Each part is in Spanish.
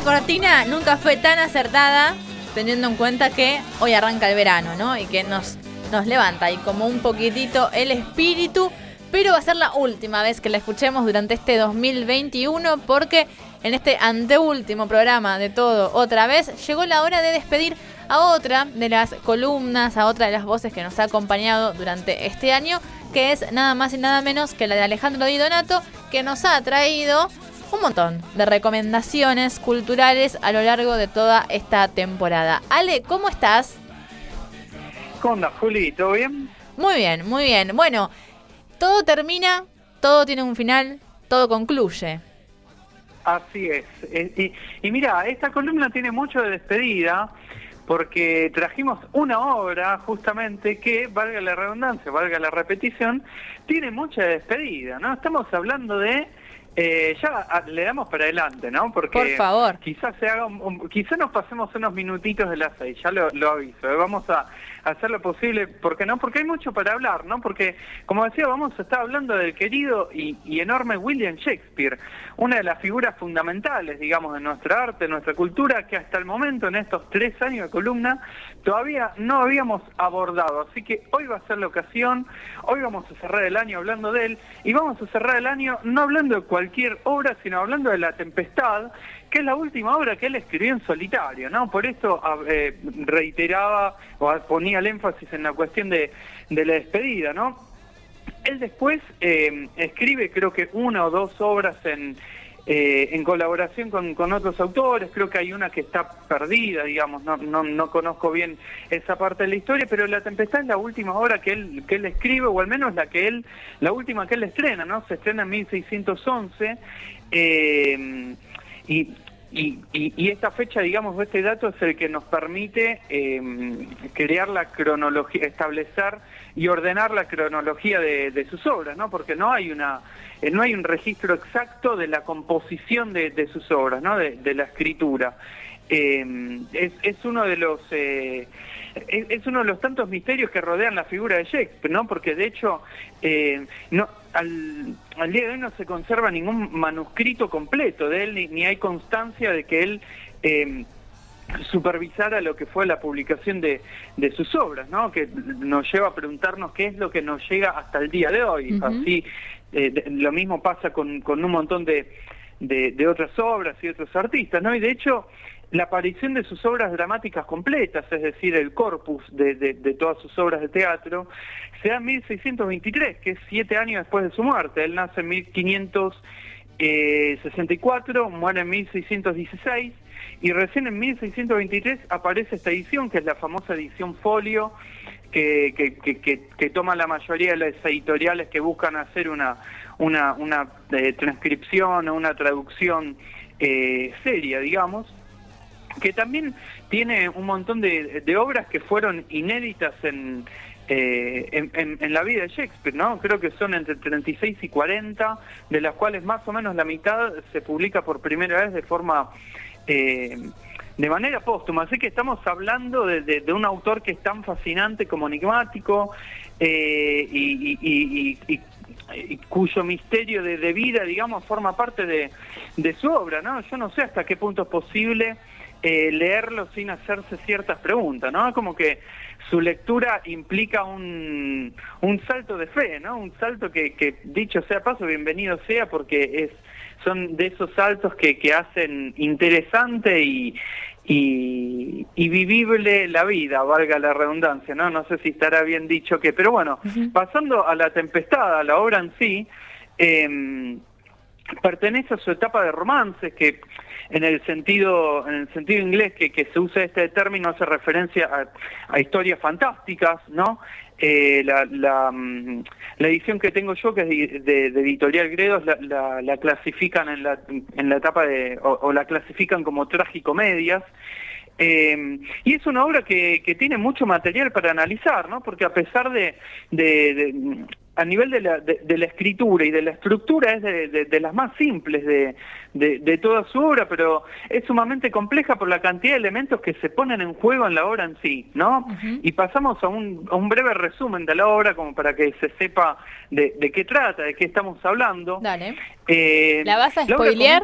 cortina nunca fue tan acertada, teniendo en cuenta que hoy arranca el verano, ¿no? Y que nos, nos levanta y como un poquitito el espíritu. Pero va a ser la última vez que la escuchemos durante este 2021 porque en este anteúltimo programa de todo otra vez llegó la hora de despedir a otra de las columnas, a otra de las voces que nos ha acompañado durante este año, que es nada más y nada menos que la de Alejandro Di Donato, que nos ha traído un montón de recomendaciones culturales a lo largo de toda esta temporada. Ale, ¿cómo estás? ¿Cómo andas, Juli? ¿Todo bien? Muy bien, muy bien. Bueno, todo termina, todo tiene un final, todo concluye. Así es. Eh, y, mira, esta columna tiene mucho de despedida porque trajimos una obra justamente que, valga la redundancia, valga la repetición, tiene mucha despedida, ¿no? Estamos hablando de eh, ya ah, le damos para adelante, ¿no? Porque Por favor. quizás se haga, quizás nos pasemos unos minutitos de las seis, ya lo, aviso. ¿eh? Vamos a hacer lo posible, ¿por qué no? Porque hay mucho para hablar, ¿no? Porque, como decía, vamos a estar hablando del querido y, enorme William Shakespeare, una de las figuras fundamentales, digamos, de nuestra arte, de nuestra cultura, que hasta el momento, en estos tres años de columna, todavía no habíamos abordado. Así que hoy va a ser la ocasión, hoy vamos a cerrar el año hablando de él, y vamos a cerrar el año no hablando de cualquier obra, sino hablando de La Tempestad, que es la última obra que él escribió en solitario, ¿no? Por eso ah, eh, reiteraba o ponía el énfasis en la cuestión de, la despedida, ¿no? Él después eh, escribe creo que una o dos obras en, eh, en colaboración con, otros autores, creo que hay una que está perdida, digamos, no, no, no, conozco bien esa parte de la historia, pero La Tempestad es la última obra que él, que él escribe, o al menos la que él, la última que él estrena, ¿no? Se estrena en 1611, eh, y y, y, esta fecha, digamos, este dato es el que nos permite em, crear la cronología, establecer y ordenar la cronología de, sus obras, ¿no? Porque no hay una, eh, no hay un registro exacto de la composición de, sus obras, ¿no? De, la escritura. Em, es, es, uno de los eh, es, uno de los tantos misterios que rodean la figura de Shakespeare, ¿no? Porque de hecho, eh, no, al, día de hoy no se conserva ningún manuscrito completo de él, ni, hay constancia de que él eh, supervisara lo que fue la publicación de, sus obras, ¿no? Que nos lleva a preguntarnos qué es lo que nos llega hasta el día de hoy. Así, eh, lo mismo pasa con, con un montón de, de, otras obras y otros artistas, ¿no? Y de hecho, la aparición de sus obras dramáticas completas, es decir, el corpus de, todas sus obras de teatro, se da en 1623, que es siete años después de su muerte. Él nace en 1564, muere en 1616, y recién en 1623 aparece esta edición, que es la famosa edición folio, que, que, toma la mayoría de las editoriales que buscan hacer una, una, una eh, transcripción o una traducción eh, seria, digamos que también tiene un montón de, obras que fueron inéditas en, eh, en, la vida de Shakespeare, ¿no? Creo que son entre 36 y 40, de las cuales más o menos la mitad se publica por primera vez de forma... Eh, de manera póstuma, así que estamos hablando de, un autor que es tan fascinante como enigmático eh, y, cuyo misterio de, vida, digamos, forma parte de, de su obra, ¿no? Yo no sé hasta qué punto es posible eh, leerlo sin hacerse ciertas preguntas, ¿no? Como que su lectura implica un, un salto de fe, ¿no? Un salto que, que, dicho sea paso, bienvenido sea, porque es son de esos saltos que, que hacen interesante y, y, vivible la vida, valga la redundancia, ¿no? No sé si estará bien dicho que, pero bueno, pasando a la tempestad, a la obra en sí, eh, pertenece a su etapa de romance, que en el sentido en el sentido inglés que, se usa este término hace referencia a, historias fantásticas, ¿no? Eh, mm, la, edición que tengo yo, que es de, Editorial Gredos, la, la, clasifican en la, en la etapa de, o, la clasifican como tragicomedias. Eh, y es una obra que, tiene mucho material para analizar, ¿no? Porque a pesar de, de, a nivel de la, de, la, escritura y de la estructura es de, las más simples de, toda su obra, pero es sumamente compleja por la cantidad de elementos que se ponen en juego en la obra en sí, ¿no? Y pasamos a un, a un, breve resumen de la obra como para que se sepa de, qué trata, de qué estamos hablando. Dale. Eh, ¿La vas a spoilear?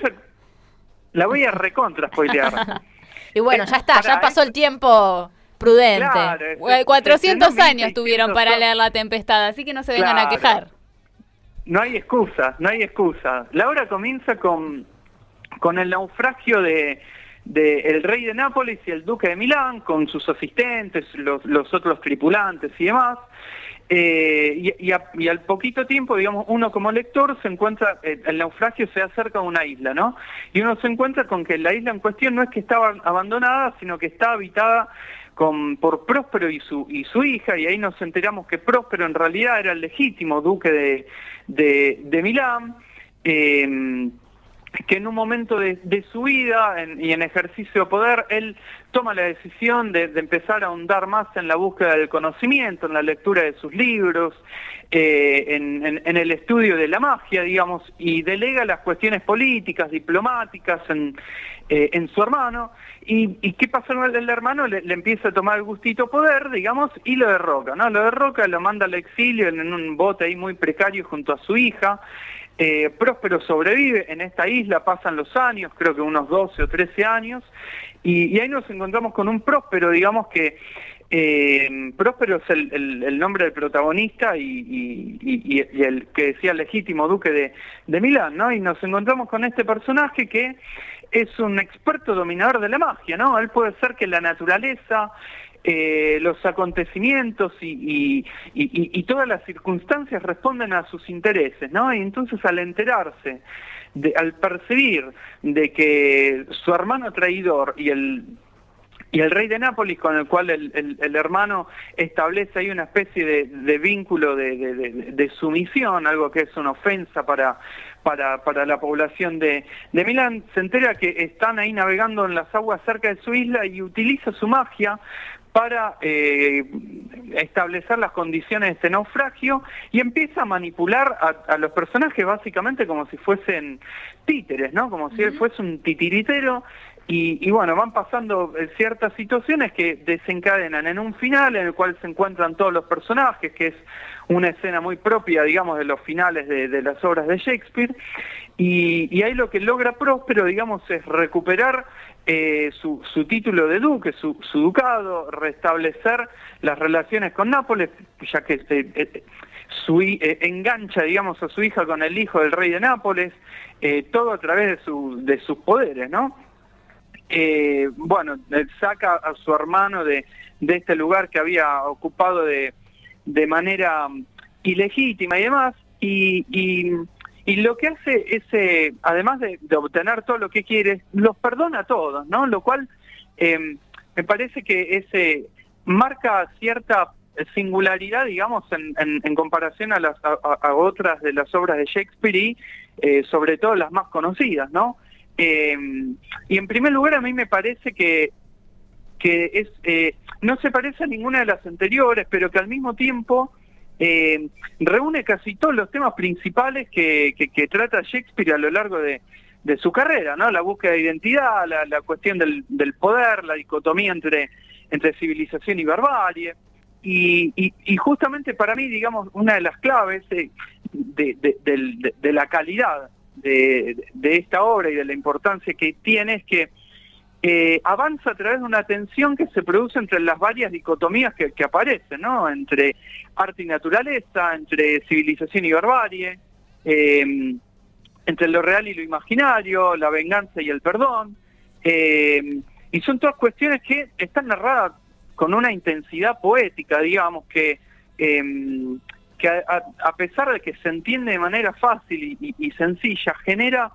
La voy a recontra spoilear. y bueno, ya está, ya pasó el tiempo prudente. Claro, 400 años tuvieron para leer La Tempestad, así que no se vengan a quejar. No hay excusa, no hay excusa. La obra comienza con, con el naufragio de, el rey de Nápoles y el duque de Milán, con sus asistentes, los, los otros tripulantes y demás. Eh, y, al poquito tiempo, digamos, uno como lector se encuentra, eh, el naufragio se acerca a una isla, ¿no? Y uno se encuentra con que la isla en cuestión no es que estaba abandonada, sino que está habitada con, por Próspero y su, y su hija, y ahí nos enteramos que Próspero en realidad era el legítimo duque de, de, de Milán. Eh, que en un momento de, su vida y en ejercicio de poder, él toma la decisión de, empezar a ahondar más en la búsqueda del conocimiento, en la lectura de sus libros, eh, en, el estudio de la magia, digamos, y delega las cuestiones políticas, diplomáticas en, eh, su hermano. Y, qué pasa con el hermano? Le, empieza a tomar el gustito poder, digamos, y lo derroca, ¿no? Lo derroca, lo manda al exilio en un bote ahí muy precario junto a su hija. Eh, Próspero sobrevive en esta isla, pasan los años, creo que unos 12 o 13 años, y, ahí nos encontramos con un Próspero, digamos que eh, Próspero es el, nombre del protagonista y, el que decía legítimo duque de, de Milán, ¿no? Y nos encontramos con este personaje que es un experto dominador de la magia, ¿no? Él puede ser que la naturaleza, eh, los acontecimientos y, todas las circunstancias responden a sus intereses, ¿no? Y entonces al enterarse, al percibir de que su hermano traidor y el y el rey de Nápoles, con el cual el, hermano establece ahí una especie de, vínculo de, sumisión, algo que es una ofensa para, para, la población de, Milán, se entera que están ahí navegando en las aguas cerca de su isla y utiliza su magia para eh, establecer las condiciones de este naufragio y empieza a manipular a, los personajes básicamente como si fuesen títeres, ¿no? Como si él fuese un titiritero y, bueno, van pasando eh, ciertas situaciones que desencadenan en un final en el cual se encuentran todos los personajes, que es una escena muy propia, digamos, de los finales de, las obras de Shakespeare. Y, ahí lo que logra Próspero, digamos, es recuperar eh, su, título de duque, su, ducado, restablecer las relaciones con Nápoles, ya que eh, su, engancha, digamos, a su hija con el hijo del rey de Nápoles, todo a través de, su, de sus poderes, ¿no? eh, bueno, saca a su hermano de, de este lugar que había ocupado de, de manera mm, ilegítima y demás, y, y, lo que hace es, eh, además de, obtener todo lo que quiere, los perdona a todos, ¿no? Lo cual em, me parece que ese marca cierta singularidad, digamos, en, en, comparación a, las, a, otras de las obras de Shakespeare y eh, sobre todo las más conocidas, ¿no? Em, y en primer lugar a mí me parece que, que es, eh, no se parece a ninguna de las anteriores, pero que al mismo tiempo em, reúne casi todos los temas principales que, trata Shakespeare a lo largo de, su carrera, ¿no? La búsqueda de identidad, la, cuestión del, poder, la dicotomía entre, entre civilización y barbarie. Y, y, justamente para mí, digamos, una de las claves de, de, de la calidad de, esta obra y de la importancia que tiene es que eh, avanza a través de una tensión que se produce entre las varias dicotomías que, aparecen, ¿no? Entre arte y naturaleza, entre civilización y barbarie, em, entre lo real y lo imaginario, la venganza y el perdón. Em, y son todas cuestiones que están narradas con una intensidad poética, digamos, que em, que a, pesar de que se entiende de manera fácil y, sencilla, genera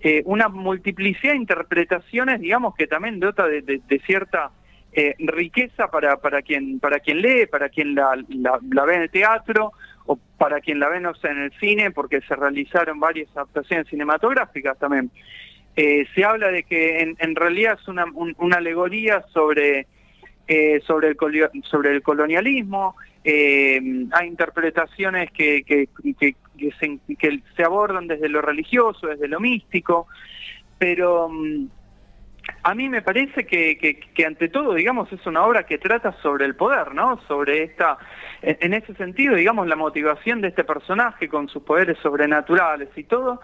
eh, una multiplicidad de interpretaciones, digamos, que también dota de, cierta eh, riqueza para, para, quien, para quien lee, para quien la, la, ve en el teatro o para quien la ve no sé, en el cine, porque se realizaron varias adaptaciones cinematográficas también. Eh, se habla de que en, en realidad es una, una alegoría sobre, sobre, el, sobre el colonialismo, eh, hay interpretaciones que, que, se, abordan desde lo religioso, desde lo místico, pero, mm, a mí me parece que, que, ante todo, digamos, es una obra que trata sobre el poder, ¿no? Sobre esta, en ese sentido, digamos, la motivación de este personaje con sus poderes sobrenaturales y todo,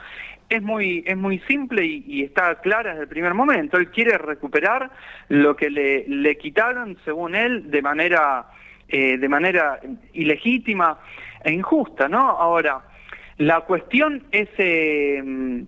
es muy, es muy simple y, está clara desde el primer momento. Él quiere recuperar lo que le, le quitaron, según él, de manera, eh, de manera ilegítima e injusta, ¿no? Ahora, la cuestión es... Eh,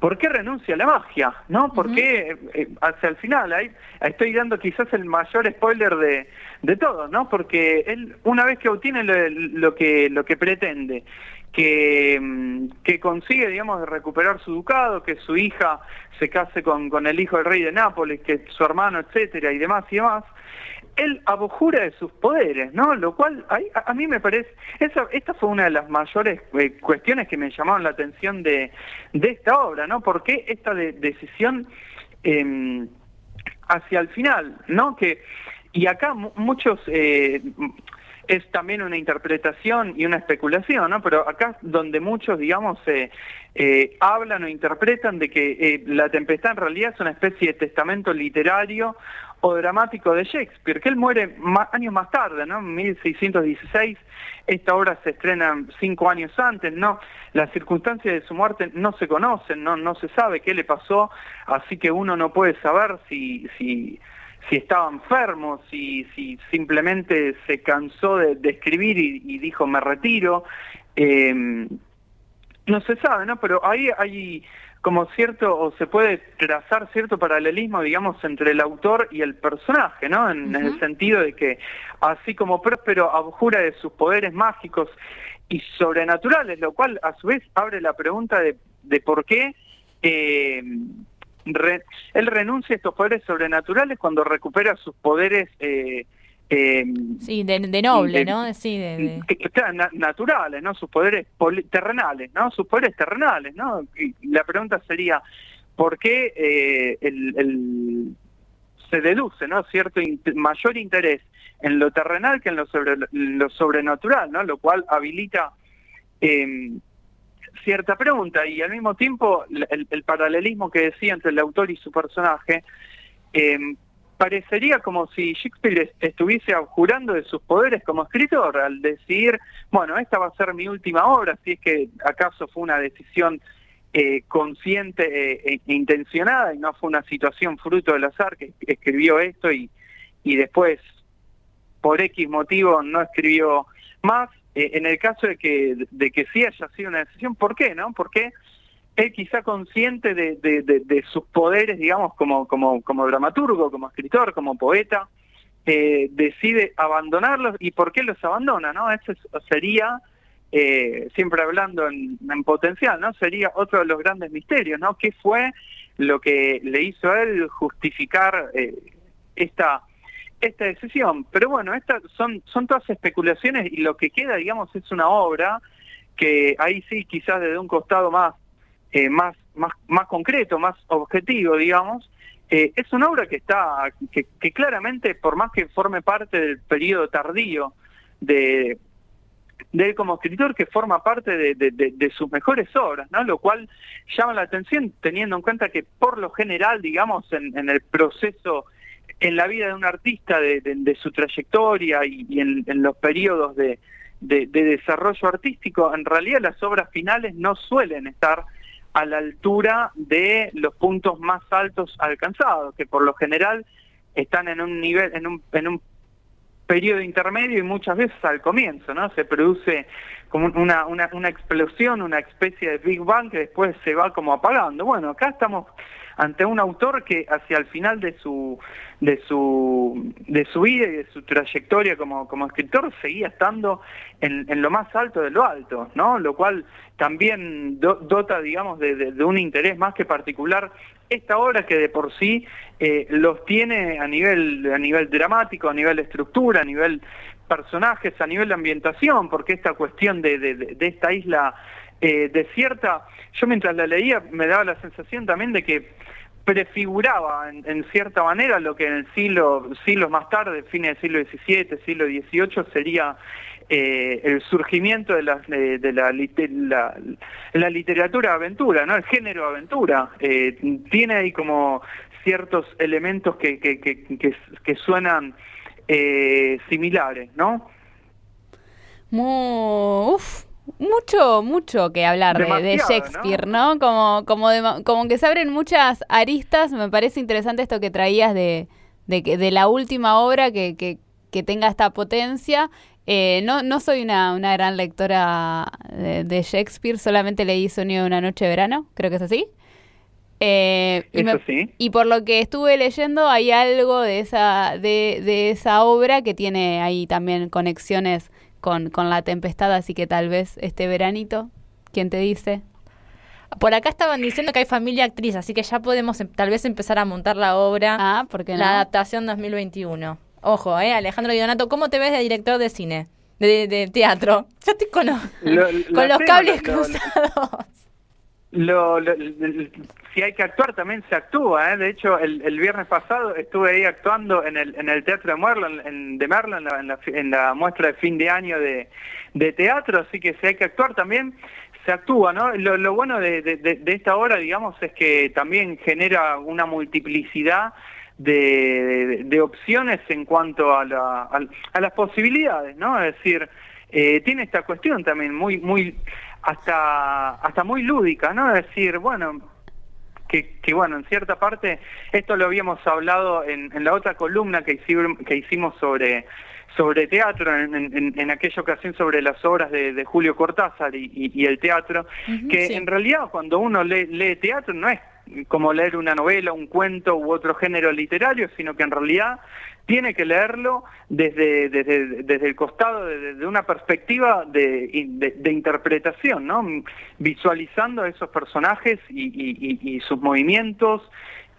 ¿por qué renuncia a la magia? ¿No? ¿Por qué eh, hacia el final? Ahí estoy dando quizás el mayor spoiler de, de todo, ¿no? Porque él, una vez que obtiene lo, que, lo que pretende, que, mm, que consigue, digamos, recuperar su ducado, que su hija se case con, con el hijo del rey de Nápoles, que su hermano, etcétera, y demás y demás, él abjura de sus poderes, ¿no? Lo cual a, mí me parece, esa, esta fue una de las mayores eh, cuestiones que me llamaron la atención de, de esta obra, ¿no? ¿Por qué esta decisión em, hacia el final, ¿no? Que, y acá muchos... Eh, es también una interpretación y una especulación, ¿no? Pero acá donde muchos, digamos, eh, eh, hablan o interpretan de que eh, La Tempestad en realidad es una especie de testamento literario o dramático de Shakespeare, que él muere años más tarde, ¿no? En 1616, esta obra se estrena cinco años antes, ¿no? Las circunstancias de su muerte no se conocen, no, no se sabe qué le pasó, así que uno no puede saber si... si si estaba enfermo, si, si simplemente se cansó de, escribir y, dijo me retiro. Eh, no se sabe, ¿no? Pero ahí hay como cierto, o se puede trazar cierto paralelismo, digamos, entre el autor y el personaje, ¿no? En, el sentido de que, así como Próspero abjura de sus poderes mágicos y sobrenaturales, lo cual a su vez abre la pregunta de, de por qué eh, él renuncia a estos poderes sobrenaturales cuando recupera sus poderes... Eh, eh, sí, de, noble, ¿no? Sí, de, naturales, ¿no? Sus poderes terrenales, ¿no? Sus poderes terrenales, ¿no? Y la pregunta sería, ¿por qué eh, el, se deduce, ¿no? Cierto mayor interés en lo terrenal que en lo, sobre, lo sobrenatural, ¿no? Lo cual habilita eh, cierta pregunta y al mismo tiempo el, paralelismo que decía entre el autor y su personaje em, parecería como si Shakespeare estuviese abjurando de sus poderes como escritor al decir, bueno, esta va a ser mi última obra, si es que acaso fue una decisión eh, consciente eh, e intencionada y no fue una situación fruto del azar que escribió esto y, y después por X motivo no escribió más. Eh, en el caso de que, de que sí haya sido una decisión, ¿por qué? no? Porque él quizá consciente de, de, sus poderes, digamos, como, como, como dramaturgo, como escritor, como poeta, eh, decide abandonarlos. ¿Y por qué los abandona? no Eso sería, eh, siempre hablando en, en, potencial, ¿no? Sería otro de los grandes misterios, ¿no? ¿Qué fue lo que le hizo a él justificar esta esta decisión. Pero bueno, estas son, son todas especulaciones y lo que queda, digamos, es una obra que ahí sí, quizás desde un costado más, eh, más, más, más concreto, más objetivo, digamos, eh, es una obra que está, que, claramente, por más que forme parte del periodo tardío de, de él como escritor, que forma parte de, de, de, sus mejores obras, ¿no? Lo cual llama la atención teniendo en cuenta que por lo general, digamos, en, en el proceso en la vida de un artista, de, su trayectoria y, en, los periodos de, desarrollo artístico, en realidad las obras finales no suelen estar a la altura de los puntos más altos alcanzados, que por lo general están en un nivel, en un, en un periodo intermedio y muchas veces al comienzo, ¿no? Se produce como una, una, una explosión, una especie de Big Bang que después se va como apagando. Bueno, acá estamos ante un autor que hacia el final de su de su de su vida y de su trayectoria como, como escritor seguía estando en, lo más alto de lo alto, ¿no? Lo cual también dota, digamos, de, de, un interés más que particular esta obra que de por sí eh, los tiene a nivel a nivel dramático, a nivel estructura, a nivel personajes, a nivel de ambientación, porque esta cuestión de, de, de esta isla eh, desierta, yo mientras la leía me daba la sensación también de que prefiguraba en, cierta manera lo que en el siglo, siglos más tarde, fines del siglo XVII, siglo XVIII, sería eh, el surgimiento de, la, de, la, la, literatura aventura, ¿no? El género aventura. Eh, tiene ahí como ciertos elementos que, que, que, suenan eh, similares, ¿no? uf, mucho, mucho que hablar de, Shakespeare, ¿no? Como, como, como que se abren muchas aristas. Me parece interesante esto que traías de, de, de la última obra que, que, que tenga esta potencia. Eh, no, no soy una, una gran lectora de, Shakespeare, solamente leí Sonido de una noche de verano, creo que es así. Eh, y, y, por lo que estuve leyendo, hay algo de esa, de, de esa obra que tiene ahí también conexiones con, con la tempestad, así que tal vez este veranito, ¿quién te dice? Por acá estaban diciendo que hay familia actriz, así que ya podemos em, tal vez empezar a montar la obra. Ah, porque La adaptación 2021. Ojo, eh, Alejandro Donato, ¿cómo te ves de director de cine? De, teatro. Ya estoy con, con los cables cruzados. Lo, si hay que actuar también se actúa, ¿eh? de hecho el, el, viernes pasado estuve ahí actuando en el, en el Teatro de Merlo, en, de Merlo, en la, en, la, muestra de fin de año de, de teatro, así que si hay que actuar también se actúa, ¿no? Lo, lo bueno de, de, esta obra, digamos, es que también genera una multiplicidad de, de, opciones en cuanto a, la, a, las posibilidades, ¿no? Es decir, eh, tiene esta cuestión también muy, muy, hasta, hasta muy lúdica, ¿no? Es decir, bueno, que, que, bueno, en cierta parte, esto lo habíamos hablado en, en la otra columna que hicimos, que hicimos sobre, sobre teatro, en, en, en, aquella ocasión sobre las obras de, de Julio Cortázar y, y, el teatro, que en realidad cuando uno lee, lee teatro no es como leer una novela, un cuento u otro género literario, sino que en realidad tiene que leerlo desde, desde, desde el costado, desde una perspectiva de, de, interpretación, ¿no? visualizando esos personajes y, y, y sus movimientos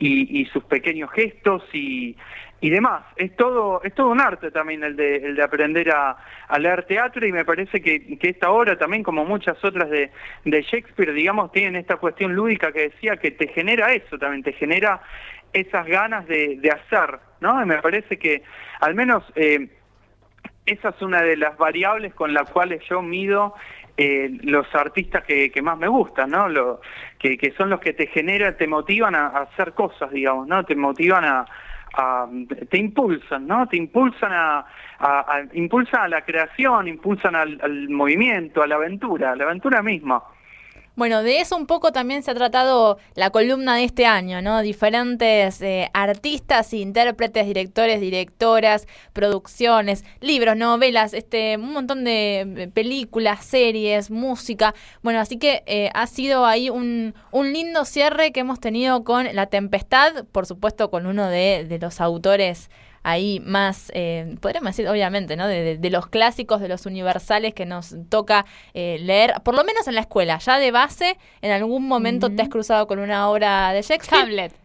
y, sus pequeños gestos y, y demás. Es todo, es todo un arte también el de, el de aprender a, a leer teatro y me parece que, que, esta obra también, como muchas otras de, de Shakespeare, digamos, tienen esta cuestión lúdica que decía que te genera eso también, te genera esas ganas de, de hacer, ¿no? Y me parece que al menos eh, esa es una de las variables con las cuales yo mido eh, los artistas que, que, más me gustan, ¿no? Lo, que, que son los que te generan, te motivan a hacer cosas, digamos, ¿no? Te motivan a te impulsan, ¿no? Te impulsan a, impulsan a la creación, impulsan al, al movimiento, a la aventura, a la aventura misma. Bueno, de eso un poco también se ha tratado la columna de este año, ¿no? Diferentes eh, artistas, intérpretes, directores, directoras, producciones, libros, novelas, este, un montón de películas, series, música. Bueno, así que eh, ha sido ahí un, un lindo cierre que hemos tenido con La Tempestad, por supuesto con uno de, de los autores ahí más, eh, podríamos decir, obviamente, ¿no? De, los clásicos, de los universales que nos toca eh, leer, por lo menos en la escuela. Ya de base, en algún momento te has cruzado con una obra de Shakespeare. Hamlet.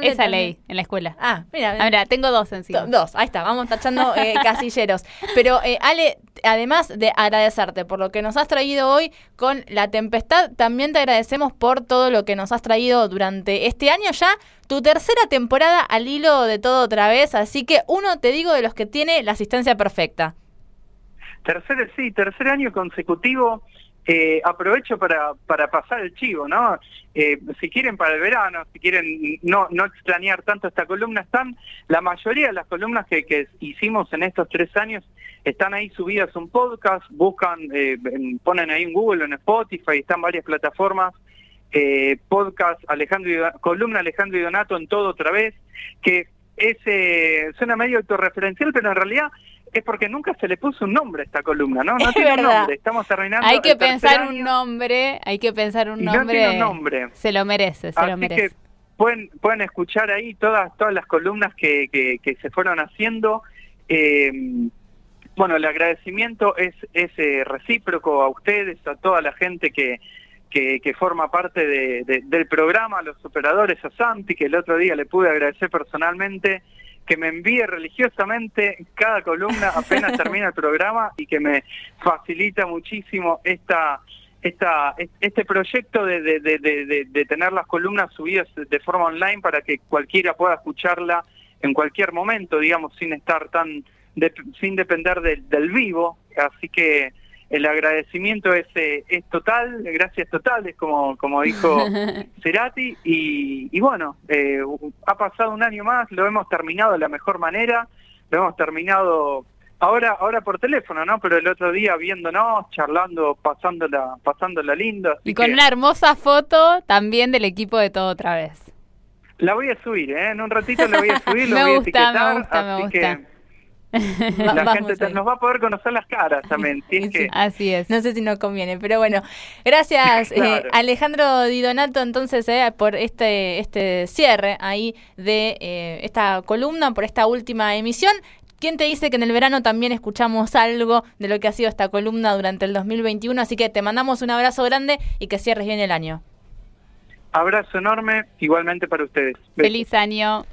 Esa ley en la escuela. Ah, mira. Ahora, tengo dos encima. Dos, ahí está, vamos tachando eh, casilleros. Pero, eh, Ale, además de agradecerte por lo que nos has traído hoy con La Tempestad, también te agradecemos por todo lo que nos has traído durante este año ya, tu tercera temporada al hilo de todo otra vez, así que uno, te digo, de los que tiene la asistencia perfecta. Tercer, sí, tercer año consecutivo eh, aprovecho para, para pasar el chivo, ¿no? Eh, si quieren para el verano, si quieren no, no extrañar tanto esta columna, están, la mayoría de las columnas que, que hicimos en estos tres años están ahí subidas un podcast, buscan, eh, ponen ahí en Google, en Spotify, están varias plataformas, eh, podcast Alejandro y, columna Alejandro y Donato en todo otra vez, que es, eh, suena medio autorreferencial, pero en realidad es porque nunca se le puso un nombre a esta columna, ¿no? No tiene nombre, estamos terminando. Hay que pensar un nombre, hay que pensar un nombre. No tiene un nombre. Se lo merece, se Así lo merece. Que pueden, pueden escuchar ahí todas, todas las columnas que, que, que se fueron haciendo. Eh, bueno, el agradecimiento es, es eh, recíproco a ustedes, a toda la gente que, que, que forma parte de, de, del programa, a los operadores, a Santi, que el otro día le pude agradecer personalmente que me envíe religiosamente cada columna apenas termina el programa y que me facilita muchísimo esta esta este proyecto de, de, de, de, tener las columnas subidas de forma online para que cualquiera pueda escucharla en cualquier momento, digamos, sin estar tan sin depender del vivo. Así que el agradecimiento es, eh, es total, gracias totales, como, como dijo Cerati, y, y bueno, eh, ha pasado un año más, lo hemos terminado de la mejor manera, lo hemos terminado ahora ahora por teléfono, ¿no? Pero el otro día viéndonos, charlando, pasándola, pasándola lindo. Y con una hermosa foto también del equipo de todo otra vez. La voy a subir, ¿eh? En un ratito la voy a subir, lo voy a etiquetar, me gusta, me gusta. la gente nos va a poder conocer las caras también. Así es. No sé si nos conviene, pero bueno. Gracias, eh, Alejandro Di Donato, entonces, eh, por este, este cierre ahí de eh, esta columna, por esta última emisión. ¿Quién te dice que en el verano también escuchamos algo de lo que ha sido esta columna durante el 2021? Así que te mandamos un abrazo grande y que cierres bien el año. Abrazo enorme, igualmente para ustedes. Feliz año.